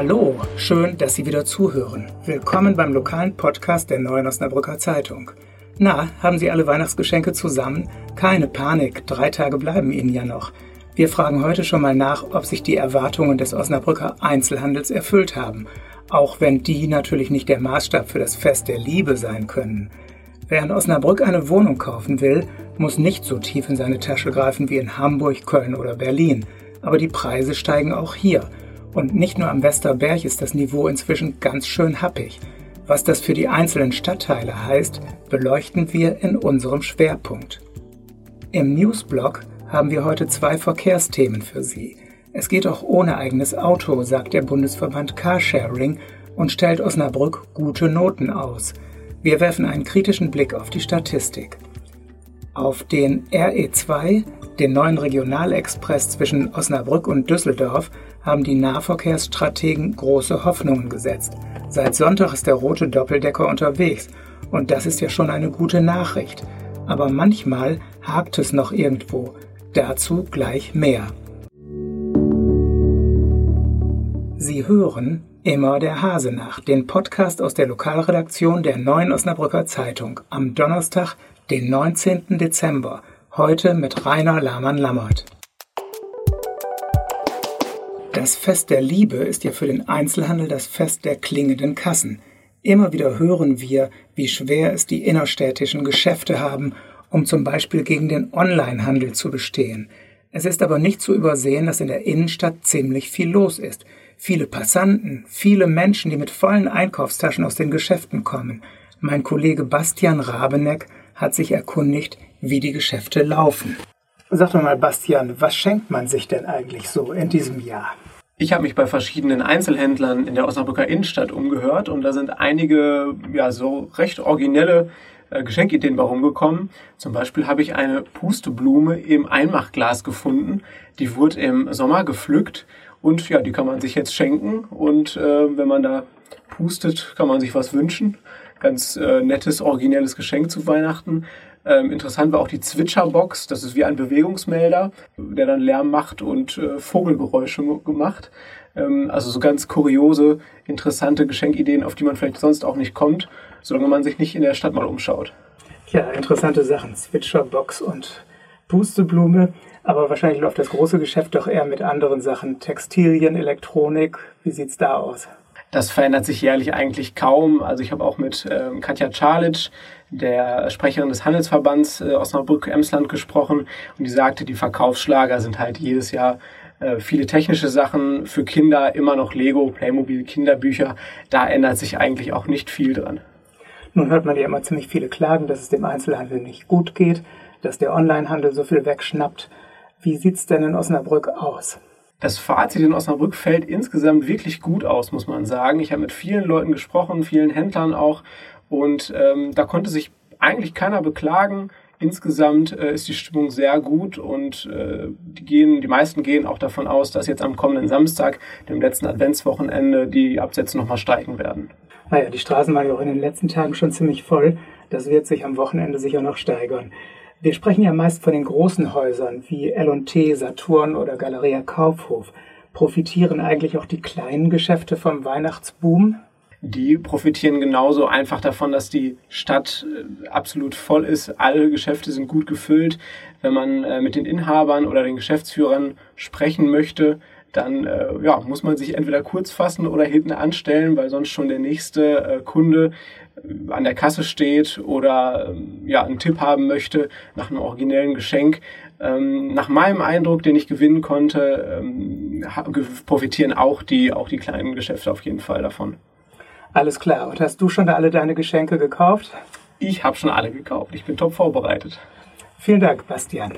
Hallo, schön, dass Sie wieder zuhören. Willkommen beim lokalen Podcast der Neuen Osnabrücker Zeitung. Na, haben Sie alle Weihnachtsgeschenke zusammen? Keine Panik, drei Tage bleiben Ihnen ja noch. Wir fragen heute schon mal nach, ob sich die Erwartungen des Osnabrücker Einzelhandels erfüllt haben, auch wenn die natürlich nicht der Maßstab für das Fest der Liebe sein können. Wer in Osnabrück eine Wohnung kaufen will, muss nicht so tief in seine Tasche greifen wie in Hamburg, Köln oder Berlin. Aber die Preise steigen auch hier. Und nicht nur am Westerberg ist das Niveau inzwischen ganz schön happig. Was das für die einzelnen Stadtteile heißt, beleuchten wir in unserem Schwerpunkt. Im Newsblog haben wir heute zwei Verkehrsthemen für Sie. Es geht auch ohne eigenes Auto, sagt der Bundesverband Carsharing und stellt Osnabrück gute Noten aus. Wir werfen einen kritischen Blick auf die Statistik. Auf den RE2, den neuen Regionalexpress zwischen Osnabrück und Düsseldorf, haben die Nahverkehrsstrategen große Hoffnungen gesetzt. Seit Sonntag ist der rote Doppeldecker unterwegs und das ist ja schon eine gute Nachricht. Aber manchmal hakt es noch irgendwo. Dazu gleich mehr. Sie hören Immer der Hase nach, den Podcast aus der Lokalredaktion der Neuen Osnabrücker Zeitung am Donnerstag, den 19. Dezember, heute mit Rainer Lahmann-Lammert. Das Fest der Liebe ist ja für den Einzelhandel das Fest der klingenden Kassen. Immer wieder hören wir, wie schwer es die innerstädtischen Geschäfte haben um zum Beispiel gegen den Onlinehandel zu bestehen. Es ist aber nicht zu übersehen, dass in der Innenstadt ziemlich viel los ist. Viele Passanten, viele Menschen, die mit vollen Einkaufstaschen aus den Geschäften kommen. Mein Kollege Bastian Rabeneck hat sich erkundigt, wie die Geschäfte laufen. Sag doch mal, Bastian, was schenkt man sich denn eigentlich so in diesem Jahr? Ich habe mich bei verschiedenen Einzelhändlern in der Osnabrücker Innenstadt umgehört und da sind einige ja so recht originelle äh, Geschenkideen bei rumgekommen. Zum Beispiel habe ich eine Pusteblume im Einmachglas gefunden. Die wurde im Sommer gepflückt und ja, die kann man sich jetzt schenken. Und äh, wenn man da pustet, kann man sich was wünschen. Ganz äh, nettes, originelles Geschenk zu Weihnachten. Ähm, interessant war auch die Zwitscherbox. Das ist wie ein Bewegungsmelder, der dann Lärm macht und äh, Vogelgeräusche gemacht. Ähm, also so ganz kuriose, interessante Geschenkideen, auf die man vielleicht sonst auch nicht kommt solange man sich nicht in der Stadt mal umschaut. Ja, interessante Sachen. Switcherbox und Pusteblume. Aber wahrscheinlich läuft das große Geschäft doch eher mit anderen Sachen. Textilien, Elektronik. Wie sieht es da aus? Das verändert sich jährlich eigentlich kaum. Also ich habe auch mit ähm, Katja Czalic, der Sprecherin des Handelsverbands äh, Osnabrück-Emsland gesprochen und die sagte, die Verkaufsschlager sind halt jedes Jahr äh, viele technische Sachen für Kinder, immer noch Lego, Playmobil, Kinderbücher. Da ändert sich eigentlich auch nicht viel dran. Nun hört man ja immer ziemlich viele Klagen, dass es dem Einzelhandel nicht gut geht, dass der Onlinehandel so viel wegschnappt. Wie sieht es denn in Osnabrück aus? Das Fazit in Osnabrück fällt insgesamt wirklich gut aus, muss man sagen. Ich habe mit vielen Leuten gesprochen, vielen Händlern auch, und ähm, da konnte sich eigentlich keiner beklagen. Insgesamt äh, ist die Stimmung sehr gut und äh, die, gehen, die meisten gehen auch davon aus, dass jetzt am kommenden Samstag, dem letzten Adventswochenende, die Absätze nochmal steigen werden. Naja, die Straßen waren ja auch in den letzten Tagen schon ziemlich voll. Das wird sich am Wochenende sicher noch steigern. Wir sprechen ja meist von den großen Häusern wie L&T, Saturn oder Galeria Kaufhof. Profitieren eigentlich auch die kleinen Geschäfte vom Weihnachtsboom? die profitieren genauso einfach davon, dass die Stadt äh, absolut voll ist. Alle Geschäfte sind gut gefüllt. Wenn man äh, mit den Inhabern oder den Geschäftsführern sprechen möchte, dann äh, ja, muss man sich entweder kurz fassen oder hinten anstellen, weil sonst schon der nächste äh, Kunde äh, an der Kasse steht oder ähm, ja, einen Tipp haben möchte nach einem originellen Geschenk. Ähm, nach meinem Eindruck, den ich gewinnen konnte, ähm, profitieren auch die, auch die kleinen Geschäfte auf jeden Fall davon. Alles klar. Und hast du schon alle deine Geschenke gekauft? Ich habe schon alle gekauft. Ich bin top vorbereitet. Vielen Dank, Bastian.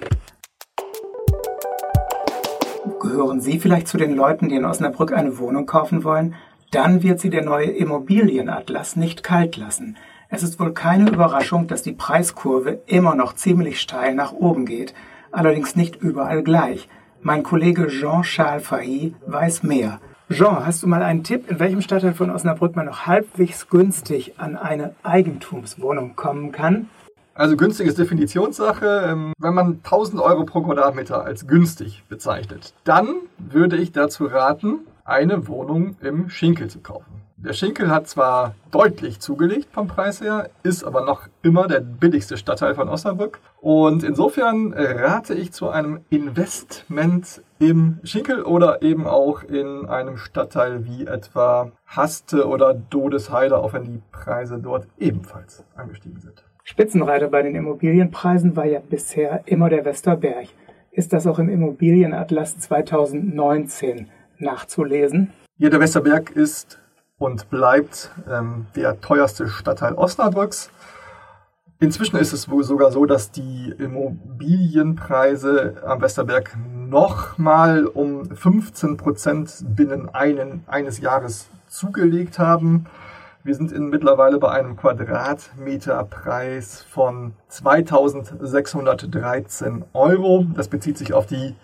Gehören Sie vielleicht zu den Leuten, die in Osnabrück eine Wohnung kaufen wollen? Dann wird Sie der neue Immobilienatlas nicht kalt lassen. Es ist wohl keine Überraschung, dass die Preiskurve immer noch ziemlich steil nach oben geht, allerdings nicht überall gleich. Mein Kollege Jean-Charles Fahy weiß mehr. Jean, hast du mal einen Tipp, in welchem Stadtteil von Osnabrück man noch halbwegs günstig an eine Eigentumswohnung kommen kann? Also günstig ist Definitionssache. Ähm, wenn man 1000 Euro pro Quadratmeter als günstig bezeichnet, dann würde ich dazu raten, eine Wohnung im Schinkel zu kaufen. Der Schinkel hat zwar deutlich zugelegt vom Preis her, ist aber noch immer der billigste Stadtteil von Osnabrück. Und insofern rate ich zu einem Investment im Schinkel oder eben auch in einem Stadtteil wie etwa Haste oder Dodesheide, auch wenn die Preise dort ebenfalls angestiegen sind. Spitzenreiter bei den Immobilienpreisen war ja bisher immer der Westerberg. Ist das auch im Immobilienatlas 2019 nachzulesen? Ja, der Westerberg ist und bleibt ähm, der teuerste Stadtteil Osnabrücks. Inzwischen ist es wohl sogar so, dass die Immobilienpreise am Westerberg nochmal um 15 Prozent binnen einen, eines Jahres zugelegt haben. Wir sind in, mittlerweile bei einem Quadratmeterpreis von 2613 Euro. Das bezieht sich auf die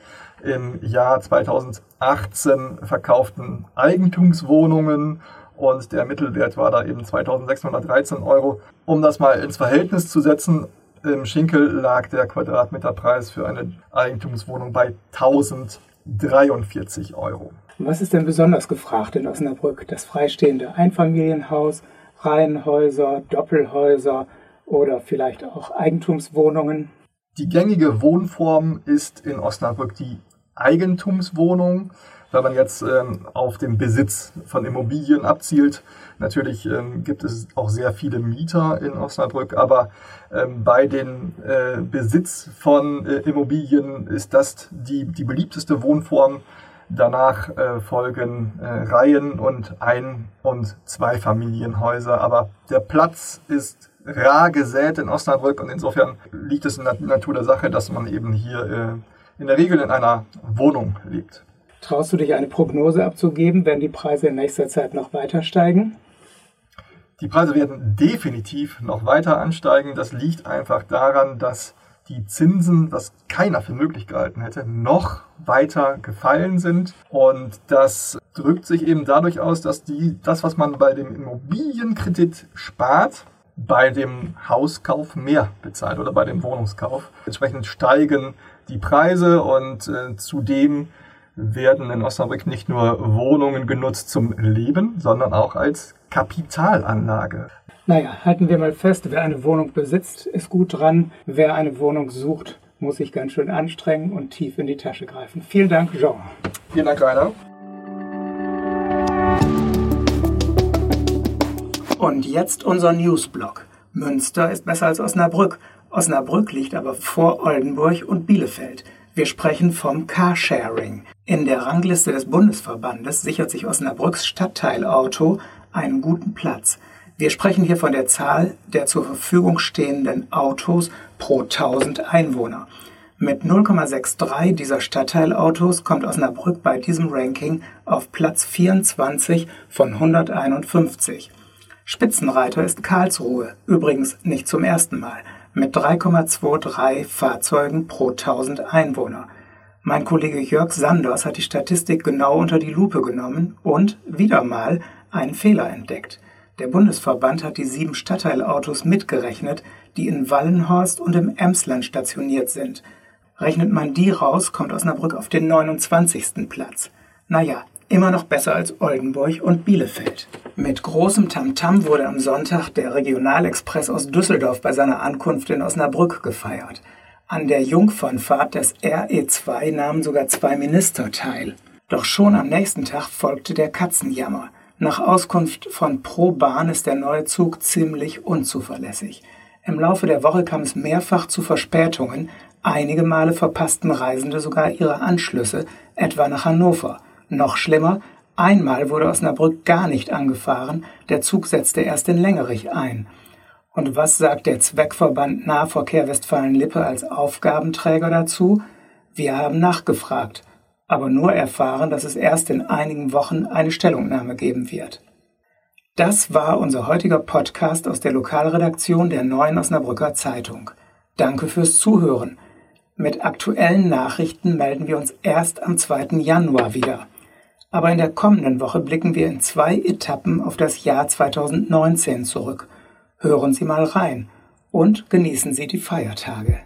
im Jahr 2018 verkauften Eigentumswohnungen und der Mittelwert war da eben 2613 Euro. Um das mal ins Verhältnis zu setzen, im Schinkel lag der Quadratmeterpreis für eine Eigentumswohnung bei 1043 Euro. Was ist denn besonders gefragt in Osnabrück? Das freistehende Einfamilienhaus, Reihenhäuser, Doppelhäuser oder vielleicht auch Eigentumswohnungen? Die gängige Wohnform ist in Osnabrück die Eigentumswohnung wenn man jetzt ähm, auf den Besitz von Immobilien abzielt. Natürlich ähm, gibt es auch sehr viele Mieter in Osnabrück, aber ähm, bei den äh, Besitz von äh, Immobilien ist das die, die beliebteste Wohnform. Danach äh, folgen äh, Reihen und Ein- und Zweifamilienhäuser. Aber der Platz ist rar gesät in Osnabrück und insofern liegt es in der Natur der Sache, dass man eben hier äh, in der Regel in einer Wohnung lebt. Traust du dich eine Prognose abzugeben? Werden die Preise in nächster Zeit noch weiter steigen? Die Preise werden definitiv noch weiter ansteigen. Das liegt einfach daran, dass die Zinsen, was keiner für möglich gehalten hätte, noch weiter gefallen sind. Und das drückt sich eben dadurch aus, dass die, das, was man bei dem Immobilienkredit spart, bei dem Hauskauf mehr bezahlt oder bei dem Wohnungskauf. Entsprechend steigen die Preise und äh, zudem werden in Osnabrück nicht nur Wohnungen genutzt zum Leben, sondern auch als Kapitalanlage. Naja, halten wir mal fest, wer eine Wohnung besitzt, ist gut dran. Wer eine Wohnung sucht, muss sich ganz schön anstrengen und tief in die Tasche greifen. Vielen Dank, Jean. Vielen Dank, Rainer. Und jetzt unser Newsblog. Münster ist besser als Osnabrück. Osnabrück liegt aber vor Oldenburg und Bielefeld. Wir sprechen vom Carsharing. In der Rangliste des Bundesverbandes sichert sich Osnabrücks Stadtteilauto einen guten Platz. Wir sprechen hier von der Zahl der zur Verfügung stehenden Autos pro 1000 Einwohner. Mit 0,63 dieser Stadtteilautos kommt Osnabrück bei diesem Ranking auf Platz 24 von 151. Spitzenreiter ist Karlsruhe, übrigens nicht zum ersten Mal mit 3,23 Fahrzeugen pro 1000 Einwohner. Mein Kollege Jörg Sanders hat die Statistik genau unter die Lupe genommen und wieder mal einen Fehler entdeckt. Der Bundesverband hat die sieben Stadtteilautos mitgerechnet, die in Wallenhorst und im Emsland stationiert sind. Rechnet man die raus, kommt Osnabrück auf den 29. Platz. Naja, immer noch besser als Oldenburg und Bielefeld. Mit großem Tamtam -Tam wurde am Sonntag der Regionalexpress aus Düsseldorf bei seiner Ankunft in Osnabrück gefeiert. An der Jungfernfahrt des RE2 nahmen sogar zwei Minister teil. Doch schon am nächsten Tag folgte der Katzenjammer. Nach Auskunft von Pro Bahn ist der neue Zug ziemlich unzuverlässig. Im Laufe der Woche kam es mehrfach zu Verspätungen. Einige Male verpassten Reisende sogar ihre Anschlüsse, etwa nach Hannover. Noch schlimmer, einmal wurde Osnabrück gar nicht angefahren, der Zug setzte erst in Längerich ein. Und was sagt der Zweckverband Nahverkehr Westfalen-Lippe als Aufgabenträger dazu? Wir haben nachgefragt, aber nur erfahren, dass es erst in einigen Wochen eine Stellungnahme geben wird. Das war unser heutiger Podcast aus der Lokalredaktion der Neuen Osnabrücker Zeitung. Danke fürs Zuhören. Mit aktuellen Nachrichten melden wir uns erst am 2. Januar wieder. Aber in der kommenden Woche blicken wir in zwei Etappen auf das Jahr 2019 zurück. Hören Sie mal rein und genießen Sie die Feiertage.